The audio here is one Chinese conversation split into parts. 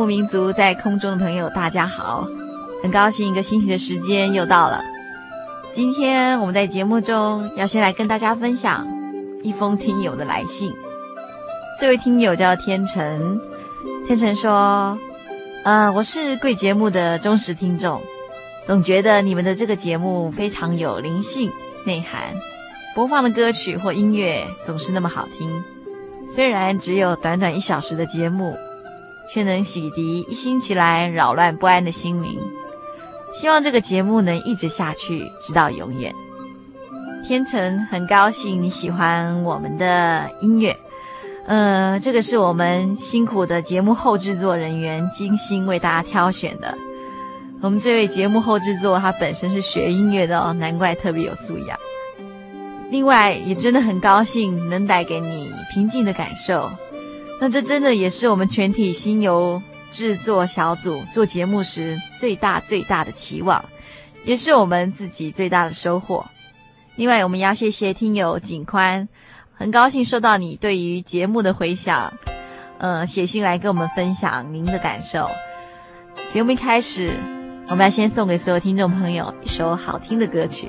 牧民族在空中的朋友，大家好，很高兴一个星期的时间又到了。今天我们在节目中要先来跟大家分享一封听友的来信。这位听友叫天成，天成说：“呃，我是贵节目的忠实听众，总觉得你们的这个节目非常有灵性内涵，播放的歌曲或音乐总是那么好听。虽然只有短短一小时的节目。”却能洗涤一星期来扰乱不安的心灵。希望这个节目能一直下去，直到永远。天成很高兴你喜欢我们的音乐，呃，这个是我们辛苦的节目后制作人员精心为大家挑选的。我们这位节目后制作他本身是学音乐的哦，难怪特别有素养。另外，也真的很高兴能带给你平静的感受。那这真的也是我们全体心游制作小组做节目时最大最大的期望，也是我们自己最大的收获。另外，我们要谢谢听友景宽，很高兴收到你对于节目的回响，呃，写信来跟我们分享您的感受。节目一开始，我们要先送给所有听众朋友一首好听的歌曲。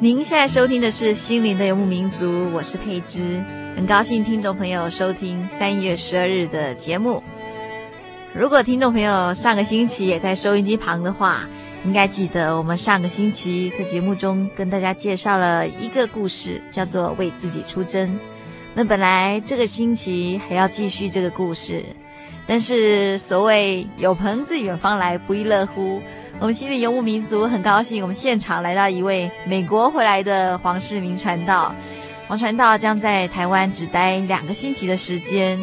您现在收听的是《心灵的游牧民族》，我是佩芝，很高兴听众朋友收听三月十二日的节目。如果听众朋友上个星期也在收音机旁的话，应该记得我们上个星期在节目中跟大家介绍了一个故事，叫做“为自己出征”。那本来这个星期还要继续这个故事，但是所谓“有朋自远方来，不亦乐乎”。我们心灵游牧民族很高兴，我们现场来到一位美国回来的黄世明传道。黄传道将在台湾只待两个星期的时间。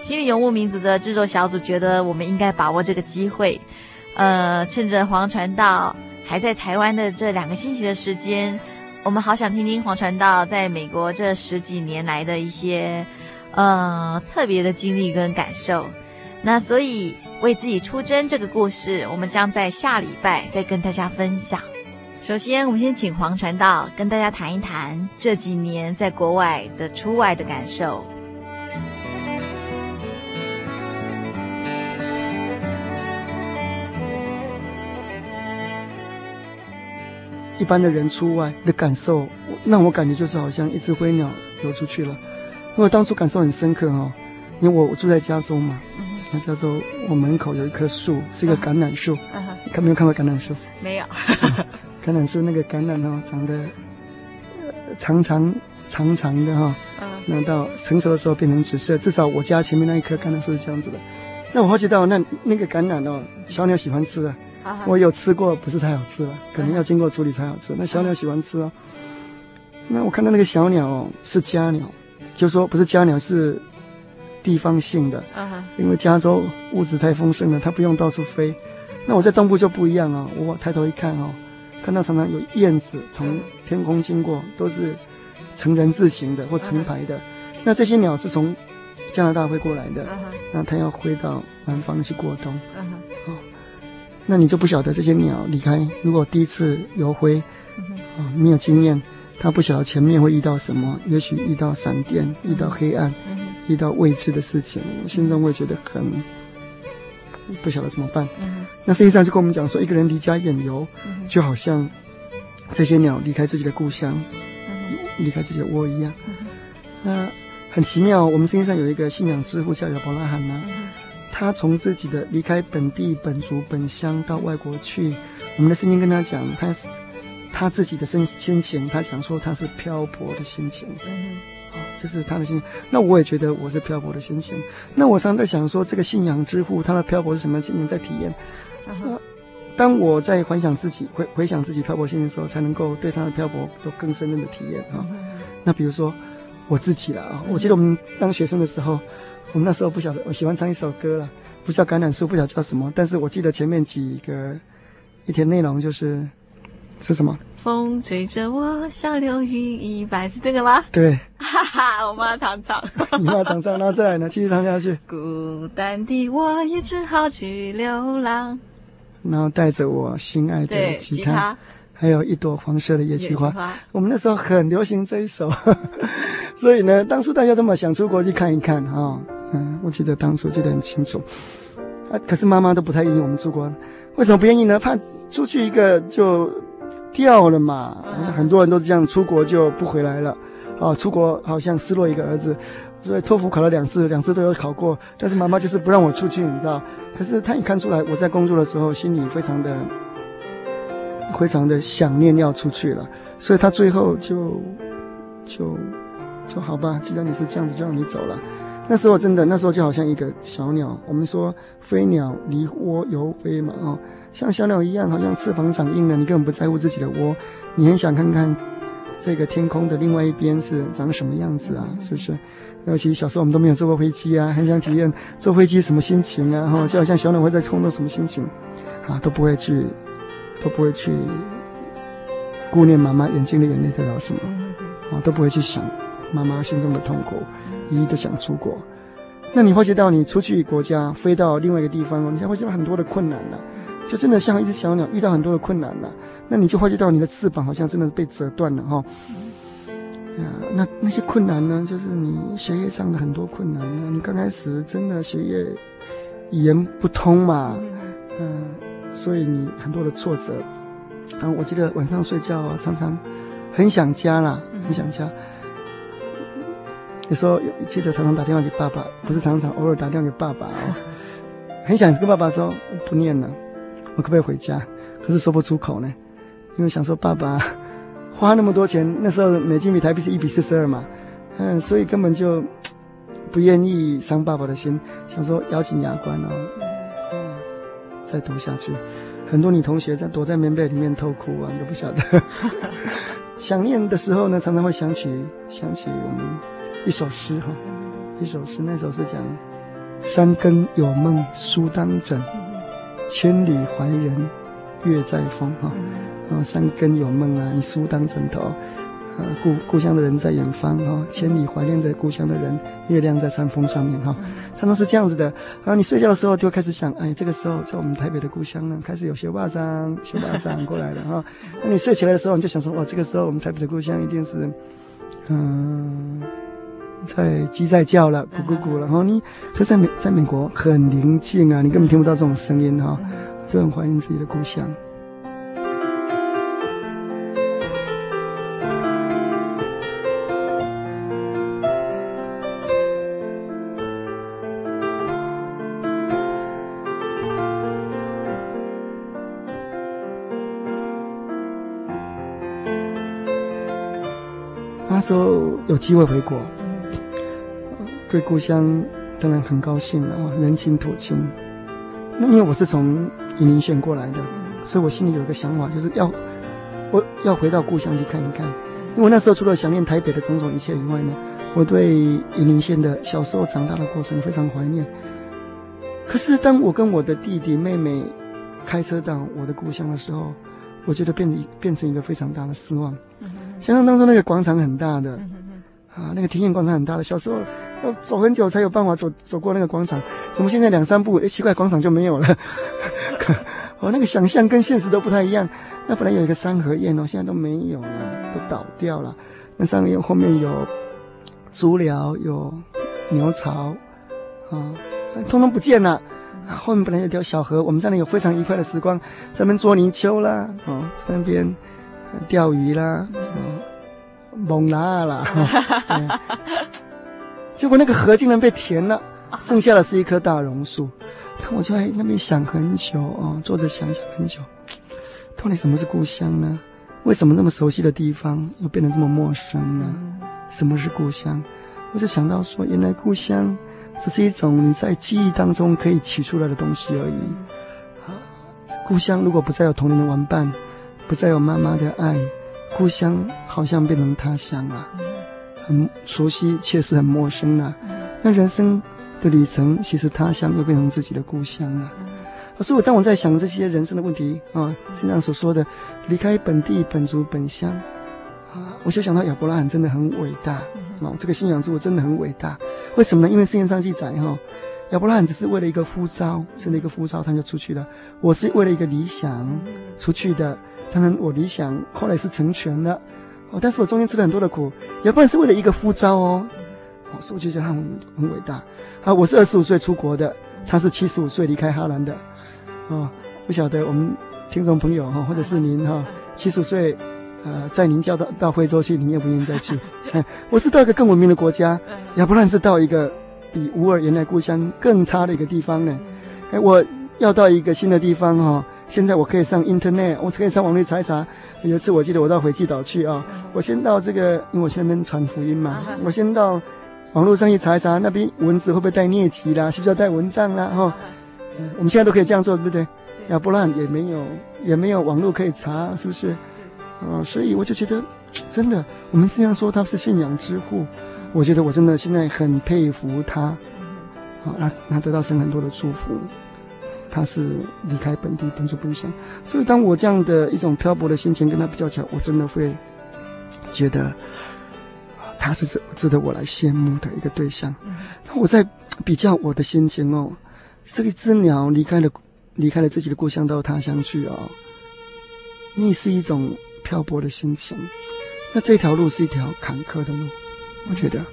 心理游牧民族的制作小组觉得我们应该把握这个机会，呃，趁着黄传道还在台湾的这两个星期的时间，我们好想听听黄传道在美国这十几年来的一些呃特别的经历跟感受。那所以。为自己出征这个故事，我们将在下礼拜再跟大家分享。首先，我们先请黄传道跟大家谈一谈这几年在国外的出外的感受。一般的人出外的感受，让我感觉就是好像一只灰鸟游出去了。因为当初感受很深刻哦，因为我住在家中嘛。那叫做我门口有一棵树，是一个橄榄树。Uh huh. 你看没有看过橄榄树？没有。橄榄树那个橄榄哦，长得长长长长的哈。嗯、uh。那、到成熟的时候变成紫色，至少我家前面那一棵橄榄树是这样子的。那我好奇到那那个橄榄哦，小鸟喜欢吃的。Uh huh. 我有吃过，不是太好吃了，可能要经过处理才好吃。Uh. 那小鸟喜欢吃哦。那我看到那个小鸟哦，是家鸟，就是说不是家鸟是。地方性的，因为加州物质太丰盛了，它不用到处飞。那我在东部就不一样啊，我抬头一看哦，看到常常有燕子从天空经过，都是成人字形的或成排的。那这些鸟是从加拿大飞过来的，那它要飞到南方去过冬。哦，那你就不晓得这些鸟离开，如果第一次游飞，啊，没有经验，它不晓得前面会遇到什么，也许遇到闪电，遇到黑暗。遇到未知的事情，心中会觉得很不晓得怎么办。嗯、那实际上就跟我们讲说，一个人离家远游，嗯、就好像这些鸟离开自己的故乡，嗯、离开自己的窝一样。嗯、那很奇妙，我们世界上有一个信仰之父叫亚伯拉罕呢，嗯、他从自己的离开本地本族本乡到外国去，我们的圣经跟他讲，他是他自己的身心情，他讲说他是漂泊的心情。嗯这是他的心情，那我也觉得我是漂泊的心情。那我常常在想说，这个信仰之父他的漂泊是什么心情在体验？那当我在回想自己回回想自己漂泊心情的时候，才能够对他的漂泊有更深入的体验啊。那比如说我自己了啊，我记得我们当学生的时候，我们那时候不晓得，我喜欢唱一首歌了，不叫橄榄树，不晓得叫什么，但是我记得前面几个一天内容就是。是什么？风吹着我像流云一般，是这个吗？对，哈哈，我妈常唱，你妈常唱，然后再来呢，继续唱下去。孤单的我也只好去流浪，然后带着我心爱的吉他，还有一朵黄色的野菊花。花我们那时候很流行这一首，所以呢，当初大家这么想出国去看一看啊、哦，嗯，我记得当初记得很清楚。啊，可是妈妈都不太愿意我们出国，为什么不愿意呢？怕出去一个就。掉了嘛，很多人都是这样，出国就不回来了，啊，出国好像失落一个儿子，所以托福考了两次，两次都有考过，但是妈妈就是不让我出去，你知道？可是她一看出来我在工作的时候，心里非常的、非常的想念要出去了，所以她最后就就说好吧，既然你是这样子，就让你走了。那时候真的，那时候就好像一个小鸟，我们说飞鸟离窝游飞嘛，啊、哦。像小鸟一样，好像翅膀长硬了，你根本不在乎自己的窝，你很想看看这个天空的另外一边是长什么样子啊？是不是？尤其小时候我们都没有坐过飞机啊，很想体验坐飞机什么心情啊？哈，就好像小鸟会在空中什么心情，啊，都不会去，都不会去顾念妈妈眼睛的眼泪代表什么，啊，都不会去想妈妈心中的痛苦，一一都想出国。那你发觉到你出去国家，飞到另外一个地方，你才会遇到很多的困难了，就真的像一只小鸟遇到很多的困难了。那你就发觉到你的翅膀好像真的被折断了哈。啊，那那些困难呢，就是你学业上的很多困难呢。你刚开始真的学业语言不通嘛，嗯，所以你很多的挫折。然后我记得晚上睡觉啊，常常很想家啦，很想家。有时候记得常常打电话给爸爸，不是常常，偶尔打电话给爸爸哦，很想跟爸爸说我不念了，我可不可以回家？可是说不出口呢，因为想说爸爸。花那么多钱，那时候美金比台币是一比四十二嘛，嗯，所以根本就 不愿意伤爸爸的心，想说咬紧牙关哦，再读下去。很多女同学在躲在棉被里面偷哭啊，你都不晓得。想念的时候呢，常常会想起想起我们一首诗哈，一首诗，那首诗讲：三更有梦书当枕，千里怀人月在风哈。啊，三更有梦啊，你书当枕头，啊，故故乡的人在远方哈，千里怀念着故乡的人，月亮在山峰上面哈，常常是这样子的。然后你睡觉的时候就开始想，哎，这个时候在我们台北的故乡呢，开始有些巴掌、小巴掌过来了哈。那你睡起来的时候，你就想说，哇，这个时候我们台北的故乡一定是，嗯，在鸡在叫了，咕咕咕了。然后你可在美在美国很宁静啊，你根本听不到这种声音哈，就很怀念自己的故乡。那时候有机会回国，对故乡当然很高兴了啊，人情土情。那因为我是从云林县过来的，所以我心里有一个想法，就是要我要回到故乡去看一看。因为那时候除了想念台北的种种一切以外呢，我对云林县的小时候长大的过程非常怀念。可是当我跟我的弟弟妹妹开车到我的故乡的时候，我觉得变成变成一个非常大的失望。想象当中那个广场很大的，啊，那个田园广场很大的。小时候要走很久才有办法走走过那个广场，怎么现在两三步，哎，奇怪，广场就没有了。哦，那个想象跟现实都不太一样。那本来有一个三合院哦，现在都没有了，都倒掉了。那三合院后面有足疗，有牛槽，啊，通通不见了。啊，后面本来有条小河，我们在那有非常愉快的时光，在那边捉泥鳅啦，哦，在那边。钓鱼啦，猛拉啦，结果那个河竟然被填了，剩下的是一棵大榕树。看我就在那边想很久哦，坐着想想很久，到底什么是故乡呢？为什么那么熟悉的地方又变得这么陌生呢？什么是故乡？我就想到说，原来故乡只是一种你在记忆当中可以取出来的东西而已。啊，故乡如果不再有童年的玩伴。不再有妈妈的爱，故乡好像变成他乡了，很熟悉，却是很陌生了。那人生的旅程，其实他乡又变成自己的故乡了。所以，我当我在想这些人生的问题啊，经常所说的离开本地本族本乡啊，我就想到亚伯拉罕真的很伟大啊，这个信仰之父真的很伟大。为什么呢？因为圣经上记载哈，亚伯拉罕只是为了一个呼召，生了一个呼召，他就出去了。我是为了一个理想出去的。当然，我理想后来是成全了，哦，但是我中间吃了很多的苦，也不然是为了一个呼召哦，哦，所以我就觉得他很很伟大。啊，我是二十五岁出国的，他是七十五岁离开哈兰的，哦，不晓得我们听众朋友哈，或者是您哈，七十五岁，呃，在您叫到到非洲去，您愿不愿意再去？哎，我是到一个更文明的国家，也不然是到一个比乌尔原来故乡更差的一个地方呢。哎，我要到一个新的地方哈。现在我可以上 Internet，我可以上网络查一查。有一次我记得我到斐济岛去啊，我先到这个，因为我去那边传福音嘛，我先到网络上一查一查，那边蚊子会不会带疟疾啦，是不是要带蚊帐啦？哈，我们现在都可以这样做，对不对？亚伯拉罕也没有，也没有网络可以查，是不是？啊，所以我就觉得，真的，我们这样说他是信仰之父，我觉得我真的现在很佩服他，啊，他他得到神很多的祝福，他是离开本地本族本乡，所以当我这样的一种漂泊的心情跟他比较起来，我真的会觉得，他是值值得我来羡慕的一个对象。那我在比较我的心情哦，这一只鸟离开了离开了自己的故乡到他乡去哦，那是一种。漂泊的心情，那这条路是一条坎坷的路，我觉得。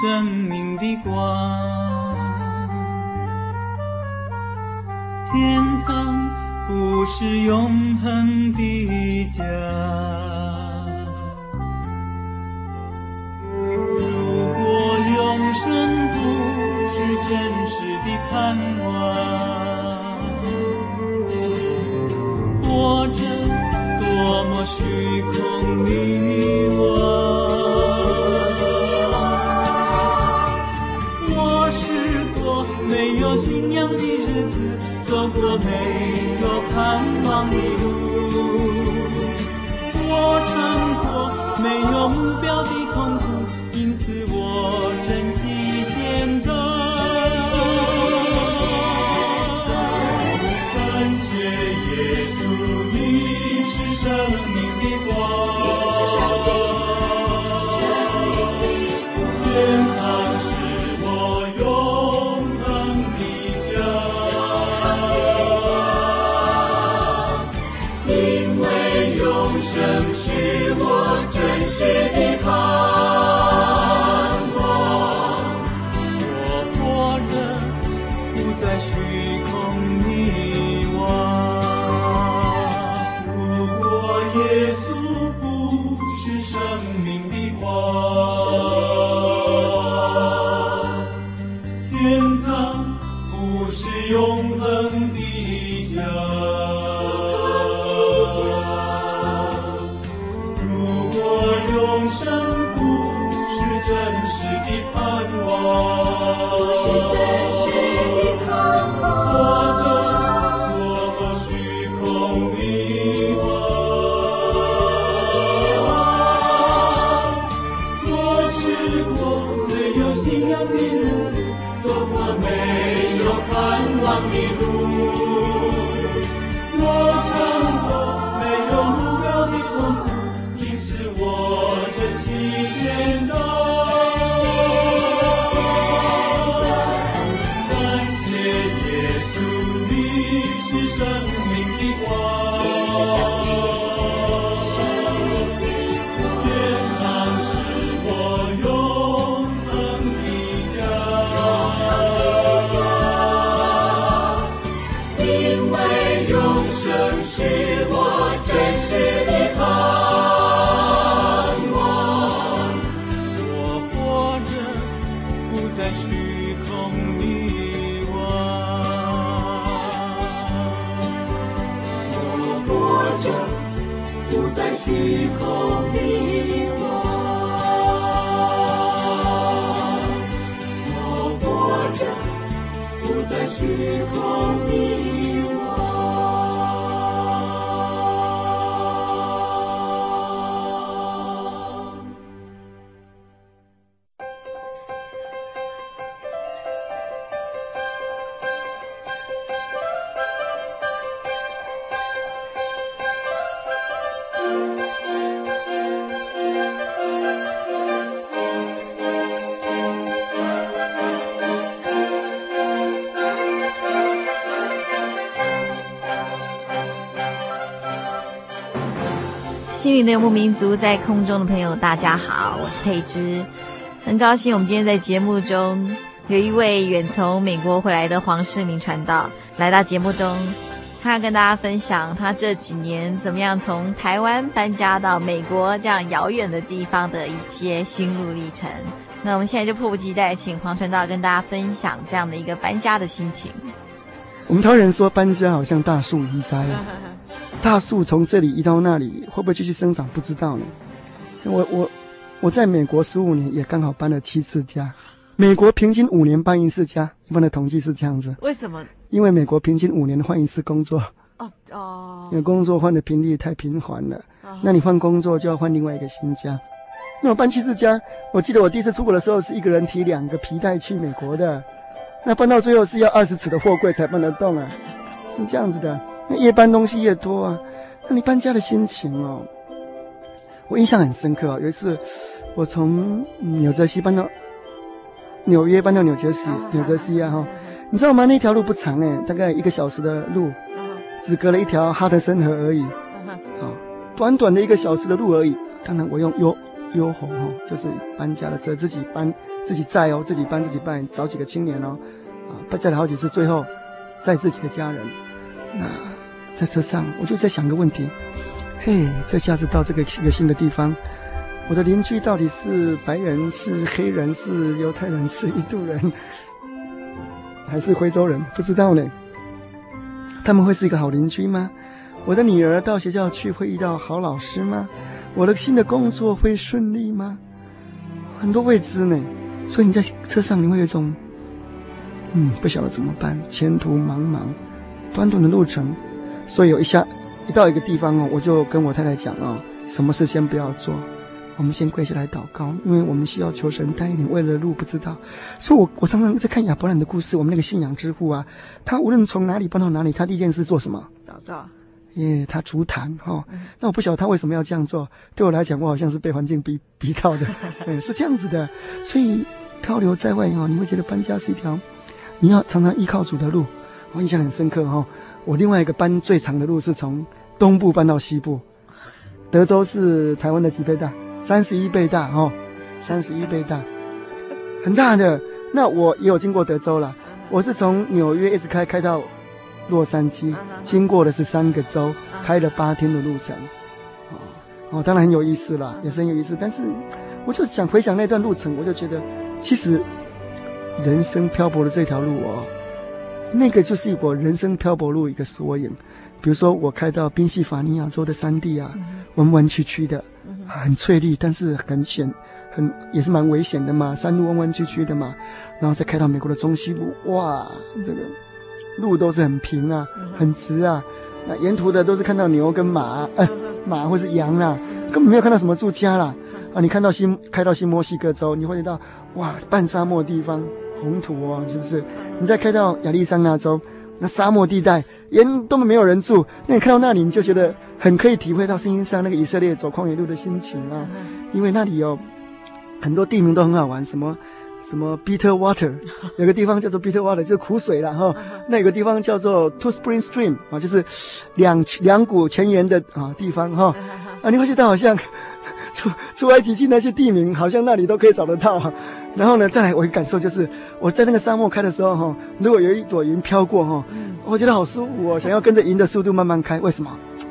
生命的光，天堂不是永心灵的牧民族，在空中的朋友，大家好，我是佩芝，很高兴我们今天在节目中有一位远从美国回来的黄世明传道来到节目中，他要跟大家分享他这几年怎么样从台湾搬家到美国这样遥远的地方的一些心路历程。那我们现在就迫不及待，请黄传道跟大家分享这样的一个搬家的心情。我们台湾人说搬家好像大树移栽啊。大树从这里移到那里，会不会继续生长？不知道呢。我我我在美国十五年，也刚好搬了七次家。美国平均五年搬一次家，一般的统计是这样子。为什么？因为美国平均五年换一次工作。哦哦。因为工作换的频率太频繁了。那你换工作就要换另外一个新家。那我搬七次家，我记得我第一次出国的时候是一个人提两个皮带去美国的，那搬到最后是要二十尺的货柜才搬得动啊，是这样子的。那越搬东西越多啊，那你搬家的心情哦，我印象很深刻啊。有一次，我从纽泽西搬到纽约，搬到纽泽西，纽泽西啊哈，你知道吗？那条路不长诶，大概一个小时的路，只隔了一条哈德森河而已，啊，短短的一个小时的路而已。当然，我用 U U 吼哈，就是搬家的车，自己搬，自己载哦，自己搬，自己搬，找几个青年哦，啊，载了好几次，最后载自己的家人，那。在车上，我就在想个问题，嘿，这下次到这个一个新的地方，我的邻居到底是白人、是黑人、是犹太人、是印度人，还是非洲人？不知道呢。他们会是一个好邻居吗？我的女儿到学校去会遇到好老师吗？我的新的工作会顺利吗？很多未知呢。所以你在车上，你会有一种，嗯，不晓得怎么办，前途茫茫，短短的路程。所以有一下，一到一个地方哦，我就跟我太太讲哦，什么事先不要做，我们先跪下来祷告，因为我们需要求神带领。为了路不知道，所以我我常常在看亚伯兰的故事，我们那个信仰之父啊，他无论从哪里搬到哪里，他第一件事做什么？祷告。耶，他足坛哈。那我不晓得他为什么要这样做。对我来讲，我好像是被环境逼逼到的，嗯，是这样子的。所以漂流在外哦，你会觉得搬家是一条你要常常依靠主的路。我印象很深刻哈。我另外一个搬最长的路是从东部搬到西部，德州是台湾的几倍大？三十一倍大哦，三十一倍大，很大的。那我也有经过德州了，我是从纽约一直开开到洛杉矶，经过的是三个州，开了八天的路程。哦哦，当然很有意思啦，也是很有意思。但是我就想回想那段路程，我就觉得其实人生漂泊的这条路哦。那个就是我人生漂泊路一个缩影，比如说我开到宾夕法尼亚州的山地啊，弯弯曲曲的，很翠绿，但是很险，很也是蛮危险的嘛，山路弯弯曲曲的嘛，然后再开到美国的中西部，哇，这个路都是很平啊，很直啊，那沿途的都是看到牛跟马，呃，马或是羊啊，根本没有看到什么住家啦，啊，你看到新开到新墨西哥州，你会觉得哇，半沙漠地方。红土哦，是不是？你再开到亚利桑那州，那沙漠地带，沿都没有人住。那你看到那里，你就觉得很可以体会到圣经上那个以色列走旷野路的心情啊。因为那里有很多地名都很好玩，什么什么 Bitter Water，有个地方叫做 Bitter Water，就是苦水了哈。那有个地方叫做 Two Spring Stream 啊，就是两两股泉源的啊地方哈。啊，你会觉得好像。出出埃及记那些地名，好像那里都可以找得到啊。然后呢，再来我一感受就是，我在那个沙漠开的时候哈，如果有一朵云飘过哈，我觉得好舒服哦，想要跟着云的速度慢慢开。为什么？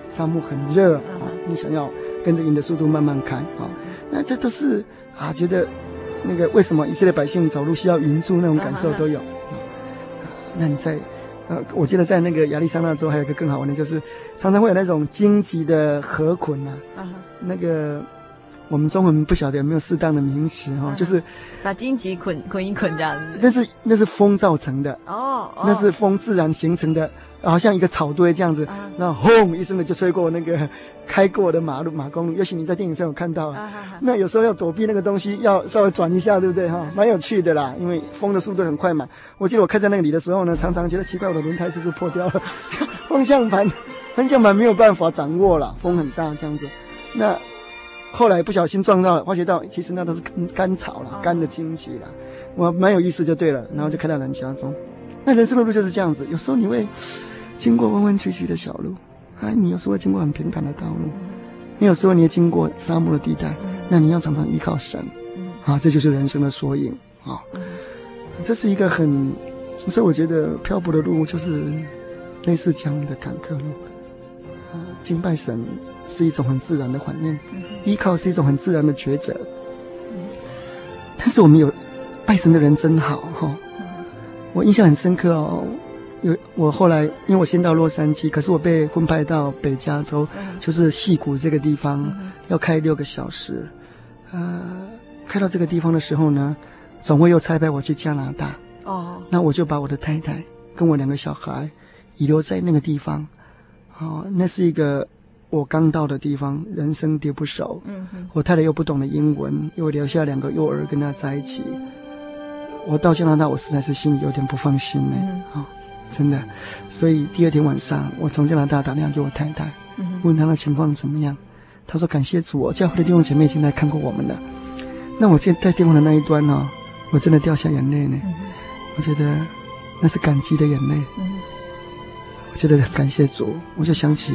沙漠很热啊，你想要跟着云的速度慢慢开啊。那这都是啊，觉得那个为什么以色列百姓走路需要云柱那种感受都有。那你在呃，我记得在那个亚利桑那州还有一个更好玩的，就是常常会有那种荆棘的河捆啊，那个。我们中文不晓得有没有适当的名词哈，就是把荆棘捆捆一捆这样子。那是那是风造成的哦，那是风自然形成的，好像一个草堆这样子，那轰一声的就吹过那个开过的马路马公路。也许你在电影上有看到，那有时候要躲避那个东西，要稍微转一下，对不对哈？蛮有趣的啦，因为风的速度很快嘛。我记得我开在那里的时候呢，常常觉得奇怪，我的轮胎是不是破掉了？方向盘方向盘没有办法掌握了，风很大这样子，那。后来不小心撞到了，发觉到其实那都是干干草了，干的荆棘了，我蛮有意思就对了，然后就开到人家中。那人生的路就是这样子，有时候你会经过弯弯曲曲的小路，啊，你有时候会经过很平坦的道路，你有时候你也经过沙漠的地带，那你要常常依靠神，啊，这就是人生的缩影啊。这是一个很，所以我觉得漂泊的路就是类似这样的坎坷路，啊，敬拜神。是一种很自然的反应，依靠是一种很自然的抉择。但是我们有拜神的人真好哈，我印象很深刻哦。有我后来，因为我先到洛杉矶，可是我被分派到北加州，嗯、就是戏谷这个地方，嗯、要开六个小时。呃，开到这个地方的时候呢，总会又差派我去加拿大。哦，那我就把我的太太跟我两个小孩遗留在那个地方。哦，那是一个我刚到的地方，人生地不熟。嗯哼，我太太又不懂得英文，又留下两个幼儿跟他在一起。我到加拿大，我实在是心里有点不放心呢。嗯、哦，真的。所以第二天晚上，我从加拿大打电话给我太太，嗯、问她的情况怎么样。她说：“感谢主，我教会的弟兄姐妹已经来看过我们了。”那我在在电话的那一端呢、哦，我真的掉下眼泪呢。嗯、我觉得那是感激的眼泪。觉得感谢主，我就想起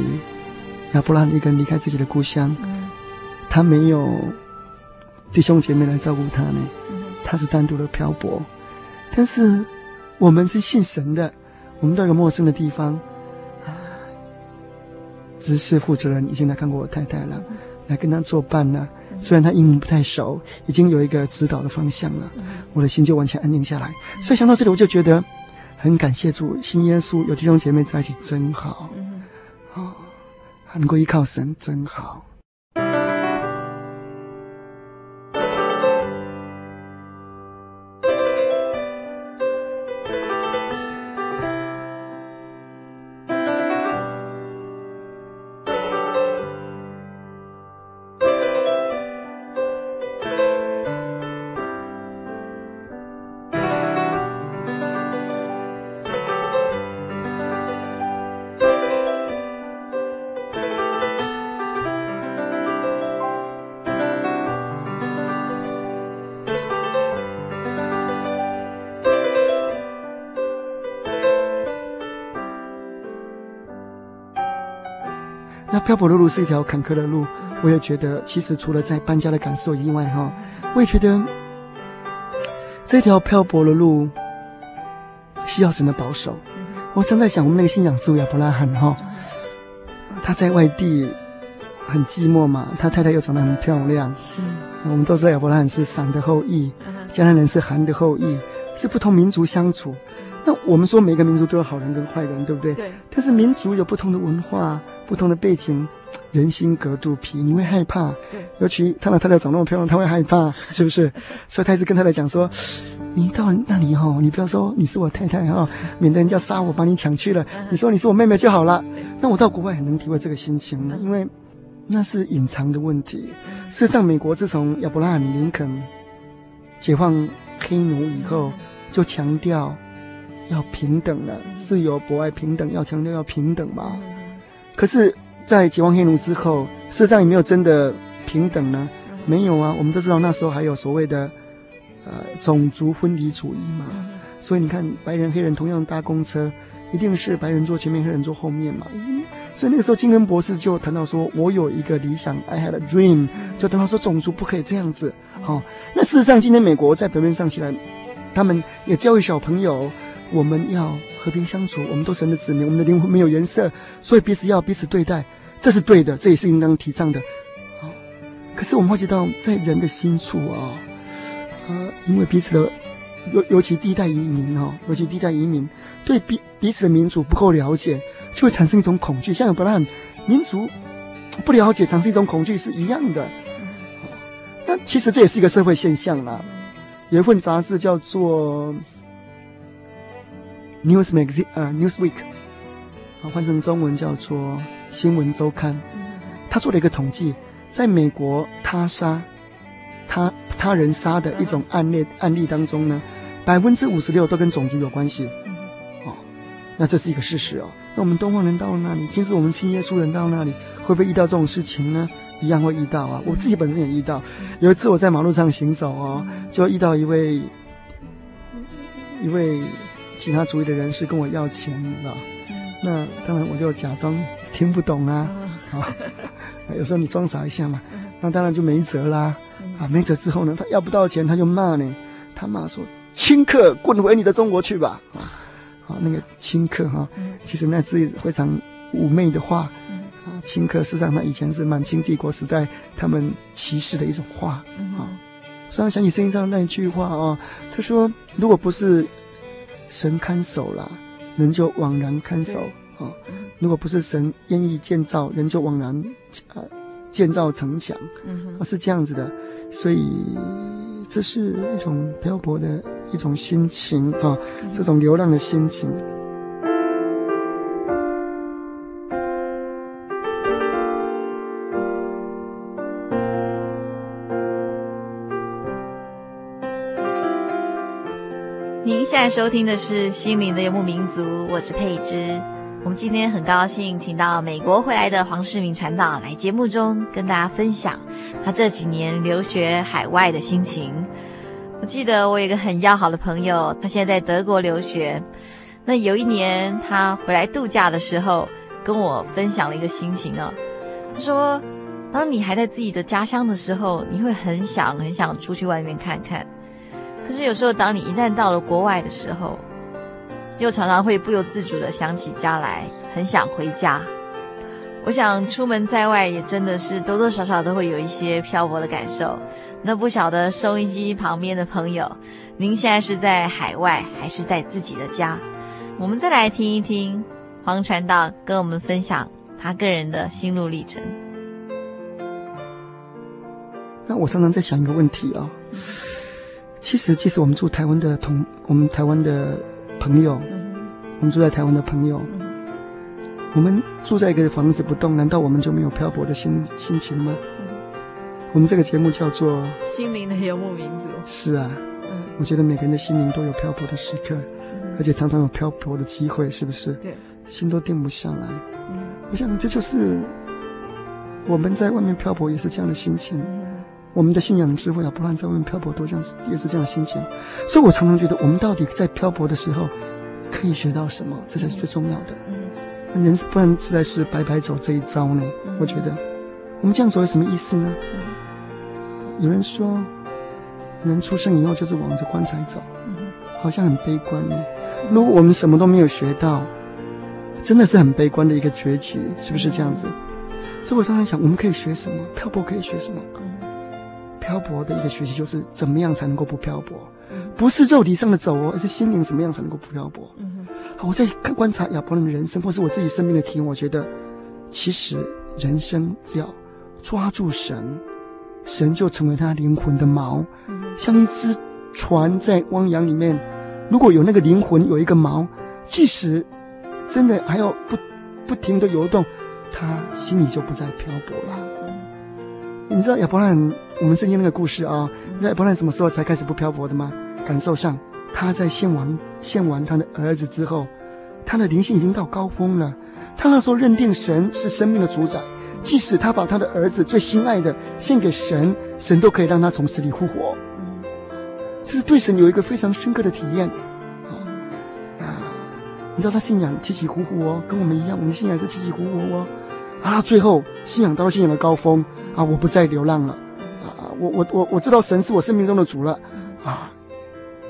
亚伯拉罕一个人离开自己的故乡，嗯、他没有弟兄姐妹来照顾他呢。他是单独的漂泊，但是我们是信神的，我们到一个陌生的地方，啊，执事负责人已经来看过我太太了，来跟他作伴了。虽然他英文不太熟，已经有一个指导的方向了，我的心就完全安定下来。所以想到这里，我就觉得很感谢主，信耶稣有弟兄姐妹在一起真好，哦，还能够依靠神真好。漂泊的路是一条坎坷的路，我也觉得，其实除了在搬家的感受以外，哈，我也觉得这条漂泊的路需要神的保守。我常在想，我们那个信仰之父亚伯拉罕，哈，他在外地很寂寞嘛，他太太又长得很漂亮，嗯，我们都知道亚伯拉罕是闪的后裔，迦南人是含的后裔，是不同民族相处。那我们说每个民族都有好人跟坏人，对不对？对。但是民族有不同的文化、不同的背景，人心隔肚皮，你会害怕。对。尤其他的太太长那么漂亮，他会害怕，是不是？所以他一直跟太太讲说：“你到那里哈，你不要说你是我太太哈，免得人家杀我，把你抢去了。你说你是我妹妹就好了。”那我到国外很能体会这个心情呢，因为那是隐藏的问题。事实上，美国自从亚伯拉罕·林肯解放黑奴以后，就强调。要平等了，自由、博爱、平等，要强调要平等嘛。可是，在解放黑奴之后，事实上有没有真的平等呢？没有啊。我们都知道那时候还有所谓的呃种族分离主义嘛。所以你看，白人黑人同样搭公车，一定是白人坐前面，黑人坐后面嘛。所以那个时候，金恩博士就谈到说：“我有一个理想，I had a dream。”就谈到说种族不可以这样子。好，那事实上，今天美国在表面上起来，他们也教育小朋友。我们要和平相处，我们都是神的子民，我们的灵魂没有颜色，所以彼此要彼此对待，这是对的，这也是应当提倡的。好，可是我们会觉得在人的心处啊，呃，因为彼此的，尤尤其第一代移民哈，尤其第一代移民对彼彼此的民族不够了解，就会产生一种恐惧。像亚伯拉罕，民族不了解，产生一种恐惧是一样的。那其实这也是一个社会现象啦。有一份杂志叫做。News Magazine 啊，Newsweek，啊，换成中文叫做《新闻周刊》。他做了一个统计，在美国他杀他他人杀的一种案例案例当中呢，百分之五十六都跟种族有关系。哦，那这是一个事实哦。那我们东方人到了那里，其实我们信耶稣人到那里，会不会遇到这种事情呢？一样会遇到啊。我自己本身也遇到，有一次我在马路上行走哦，就遇到一位一位。其他族裔的人士跟我要钱了，那当然我就假装听不懂啊，啊，有时候你装傻一下嘛，那当然就没辙啦，啊，没辙之后呢，他要不到钱他就骂你，他骂说顷刻滚回你的中国去吧，啊，那个顷刻哈，其实那是非常妩媚的话，啊，钦客实际上他以前是满清帝国时代他们歧视的一种话，啊，突然想起圣经上那一句话啊，他说如果不是。神看守了，人就枉然看守啊。如果不是神愿意建造，人就枉然啊建造城墙，啊是这样子的。所以这是一种漂泊的一种心情啊，这种流浪的心情。现在收听的是《心灵的游牧民族》，我是佩芝。我们今天很高兴请到美国回来的黄世明传道来节目中跟大家分享他这几年留学海外的心情。我记得我有一个很要好的朋友，他现在在德国留学。那有一年他回来度假的时候，跟我分享了一个心情哦。他说：“当你还在自己的家乡的时候，你会很想很想出去外面看看。”可是有时候，当你一旦到了国外的时候，又常常会不由自主地想起家来，很想回家。我想出门在外，也真的是多多少少都会有一些漂泊的感受。那不晓得收音机旁边的朋友，您现在是在海外，还是在自己的家？我们再来听一听黄传道跟我们分享他个人的心路历程。那我常常在想一个问题啊、其实，即使我们住台湾的同，我们台湾的朋友，我们住在台湾的朋友，我们住在一个房子不动，难道我们就没有漂泊的心心情吗？我们这个节目叫做《心灵的游牧民族》。是啊，我觉得每个人的心灵都有漂泊的时刻，而且常常有漂泊的机会，是不是？对，心都定不下来。我想这就是我们在外面漂泊也是这样的心情。我们的信仰智慧啊，不然在外面漂泊都这样子，也是这样心情。所以我常常觉得，我们到底在漂泊的时候，可以学到什么？这才是最重要的。嗯，人不然实在是白白走这一遭呢。我觉得，我们这样走有什么意思呢？有人说，人出生以后就是往着棺材走，好像很悲观呢。如果我们什么都没有学到，真的是很悲观的一个崛起，是不是这样子？所以我常常想，我们可以学什么？漂泊可以学什么？漂泊的一个学习就是怎么样才能够不漂泊，不是肉体上的走哦，而是心灵怎么样才能够不漂泊。好，我在看观察亚伯兰的人生，或是我自己生命的体验，我觉得其实人生只要抓住神，神就成为他灵魂的锚，像一只船在汪洋里面，如果有那个灵魂有一个锚，即使真的还要不不停的游动，他心里就不再漂泊了。你知道亚伯兰，我们圣经那个故事啊，你知道亚伯兰什么时候才开始不漂泊的吗？感受上，他在献完献完他的儿子之后，他的灵性已经到高峰了。他那时候认定神是生命的主宰，即使他把他的儿子最心爱的献给神，神都可以让他从死里复活。这是对神有一个非常深刻的体验。你知道他信仰起起伏伏哦，跟我们一样，我们信仰是起起伏伏哦。啊，最后信仰到了信仰的高峰。啊！我不再流浪了，啊！我我我我知道神是我生命中的主了，啊！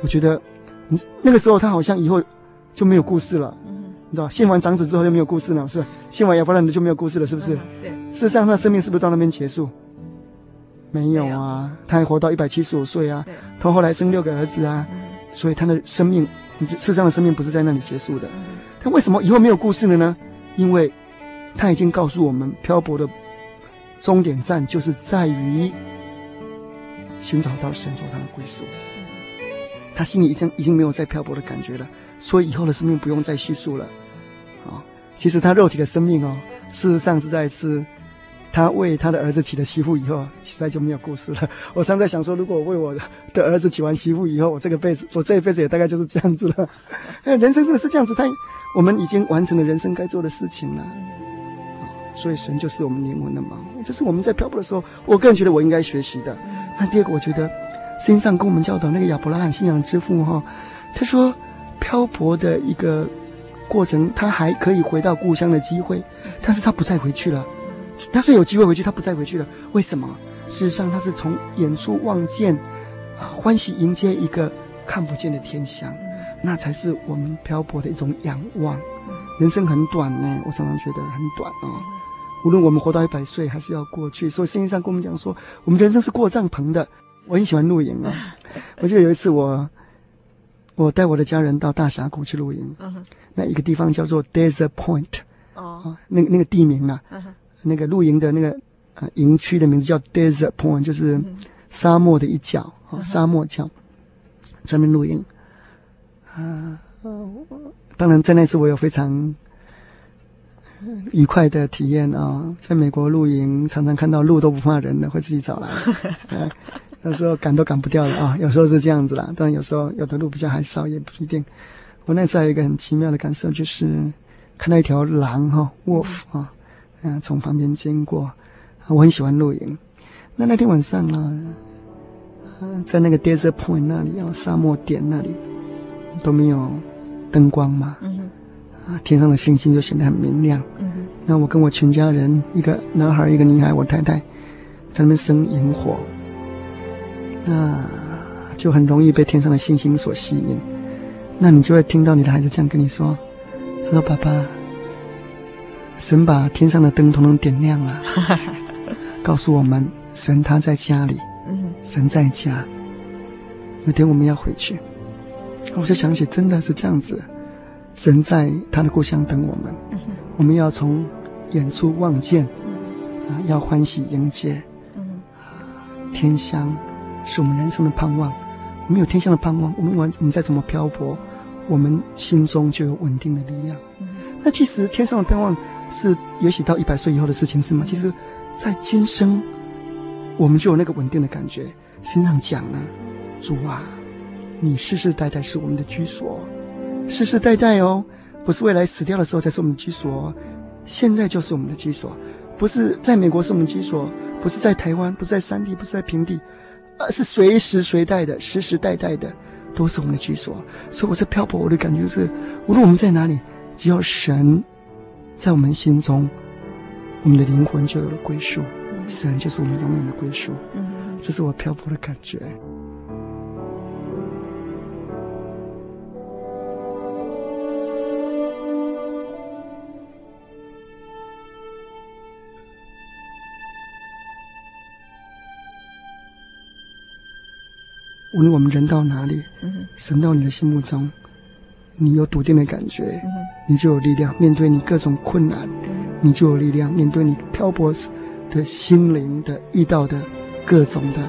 我觉得，你那个时候他好像以后就没有故事了，你知道，献完长子之后就没有故事了，是吧？献完亚伯兰的就没有故事了，是不是？对。事实上，他的生命是不是到那边结束？没有啊，他还活到一百七十五岁啊，他后来生六个儿子啊，所以他的生命，世上的生命不是在那里结束的。他为什么以后没有故事了呢？因为他已经告诉我们漂泊的。终点站就是在于寻找到神所他的归宿，他心里已经已经没有再漂泊的感觉了，所以以后的生命不用再叙述了。啊，其实他肉体的生命哦，事实上是在是，他为他的儿子娶了媳妇以后，实在就没有故事了。我常在想说，如果我为我的儿子娶完媳妇以后，我这个辈子，我这一辈子也大概就是这样子了。人生真的是这样子，他我们已经完成了人生该做的事情了。所以神就是我们灵魂的锚，这是我们在漂泊的时候，我个人觉得我应该学习的。那第二个，我觉得圣上跟我们教导那个亚伯拉罕信仰之父哈，他说漂泊的一个过程，他还可以回到故乡的机会，但是他不再回去了。他虽有机会回去，他不再回去了。为什么？事实上，他是从远处望见，啊，欢喜迎接一个看不见的天象，那才是我们漂泊的一种仰望。人生很短呢，我常常觉得很短啊。无论我们活到一百岁，还是要过去。所以圣经上跟我们讲说，我们人生是过帐篷的。我很喜欢露营啊。我记得有一次我我带我的家人到大峡谷去露营。那一个地方叫做 Desert Point。哦，那个那个地名啊，那个露营的那个呃营区的名字叫 Desert Point，就是沙漠的一角啊，嗯、沙漠角，在那露营。啊、呃，当然在那次我有非常愉快的体验啊、哦，在美国露营常常看到鹿都不怕人的，会自己找来。呃 有时候赶都赶不掉了啊，有时候是这样子啦。但有时候有的路比较还少，也不一定。我那次还有一个很奇妙的感受，就是看到一条狼哈，wolf 啊，嗯，从旁边经过。我很喜欢露营。那那天晚上啊，在那个 desert point 那里啊，沙漠点那里都没有灯光嘛，啊，天上的星星就显得很明亮。那我跟我全家人，一个男孩，一个女孩，我太太，在那边生萤火。那就很容易被天上的星星所吸引，那你就会听到你的孩子这样跟你说：“他说，爸爸，神把天上的灯统统点亮了，告诉我们神他在家里，神在家，有天我们要回去。”我就想起真的是这样子，神在他的故乡等我们，我们要从远处望见，啊，要欢喜迎接，天乡。是我们人生的盼望，我们有天香的盼望，我们我们再怎么漂泊，我们心中就有稳定的力量。嗯、那其实天上的盼望是也许到一百岁以后的事情，是吗？其实，在今生，我们就有那个稳定的感觉。经上讲呢，主啊，你世世代代是我们的居所，世世代代哦，不是未来死掉的时候才是我们的居所，现在就是我们的居所，不是在美国是我们的居所，不是在台湾，不是在山地，不是在平地。而是随时随地的，世世代代的，都是我们的居所。所以我是漂泊，我的感觉是，无论我们在哪里，只要神在我们心中，我们的灵魂就有了归宿。神就是我们永远的归宿。这是我漂泊的感觉。无论我们人到哪里，神到你的心目中，你有笃定的感觉，你就有力量面对你各种困难，你就有力量面对你漂泊的心灵的遇到的各种的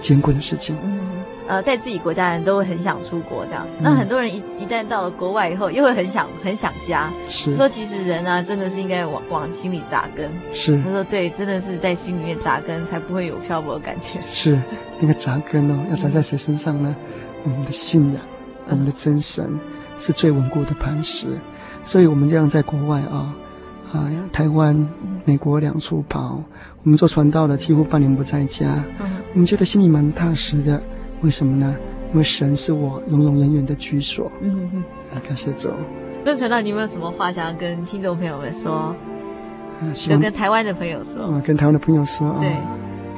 艰困的事情。呃，在自己国家人都会很想出国，这样。那很多人一一旦到了国外以后，又会很想很想家。是说，其实人啊，真的是应该往往心里扎根。是他说，对，真的是在心里面扎根，才不会有漂泊的感觉。是那个扎根哦，要扎在谁身上呢？我们的信仰，我们的真神是最稳固的磐石。所以我们这样在国外啊，啊，台湾、美国两处跑，我们做传道的几乎半年不在家，我们觉得心里蛮踏实的。为什么呢？因为神是我永永远远的居所。嗯哼哼，啊，感谢主。那传道，你有没有什么话想要跟听众朋友们说？嗯、啊，希望跟台湾的朋友说。啊，跟台湾的朋友说啊。对。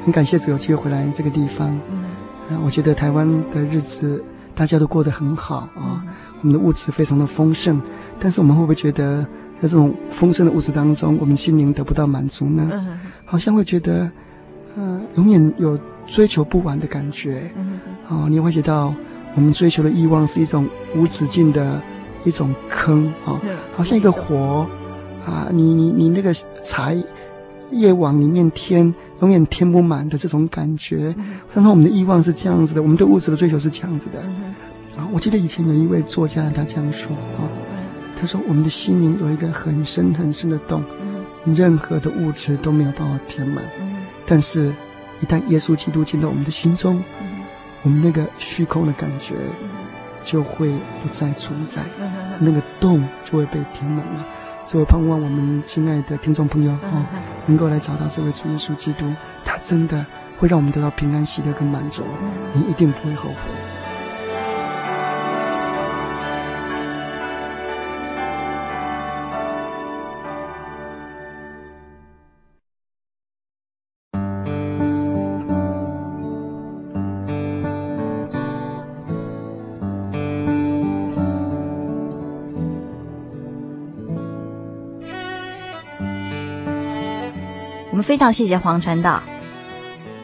很感谢主有机会回来这个地方。嗯。啊，我觉得台湾的日子大家都过得很好啊。嗯、我们的物质非常的丰盛，但是我们会不会觉得在这种丰盛的物质当中，我们心灵得不到满足呢？嗯。好像会觉得，嗯、啊，永远有追求不完的感觉。嗯。哦，你会觉得我们追求的欲望是一种无止境的一种坑啊，哦、好像一个火啊，你你你那个柴越往里面添，永远添不满的这种感觉。但是我们的欲望是这样子的，我们对物质的追求是这样子的。啊，我记得以前有一位作家他这样说啊，他说我们的心灵有一个很深很深的洞，任何的物质都没有办法填满，但是，一旦耶稣基督进到我们的心中。我们那个虚空的感觉就会不再存在，那个洞就会被填满了。所以盼望我们亲爱的听众朋友哦，能够来找到这位主耶稣基督，他真的会让我们得到平安、喜乐跟满足，你一定不会后悔。非常谢谢黄传道。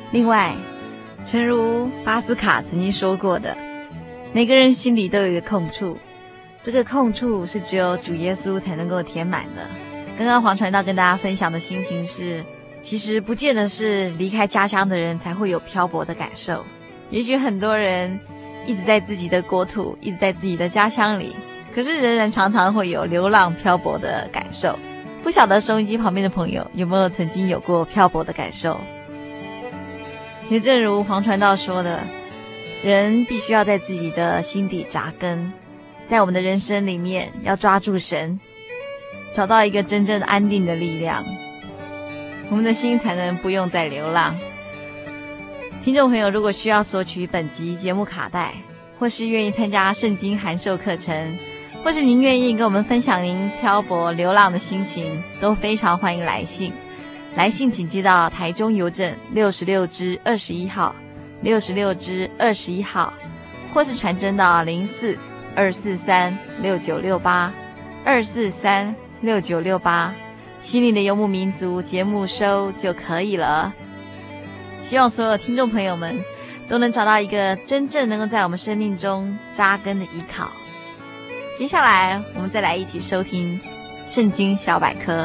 另外，诚如巴斯卡曾经说过的，每个人心里都有一个空处，这个空处是只有主耶稣才能够填满的。刚刚黄传道跟大家分享的心情是，其实不见得是离开家乡的人才会有漂泊的感受，也许很多人一直在自己的国土，一直在自己的家乡里，可是仍然常常会有流浪漂泊的感受。不晓得收音机旁边的朋友有没有曾经有过漂泊的感受？也正如黄传道说的。人必须要在自己的心底扎根，在我们的人生里面要抓住神，找到一个真正安定的力量，我们的心才能不用再流浪。听众朋友，如果需要索取本集节目卡带，或是愿意参加圣经函授课程，或是您愿意跟我们分享您漂泊流浪的心情，都非常欢迎来信。来信请寄到台中邮政六十六支二十一号。六十六支二十一号，或是传真到零四二四三六九六八二四三六九六八，心灵的游牧民族节目收就可以了。希望所有听众朋友们都能找到一个真正能够在我们生命中扎根的依靠。接下来，我们再来一起收听《圣经小百科》。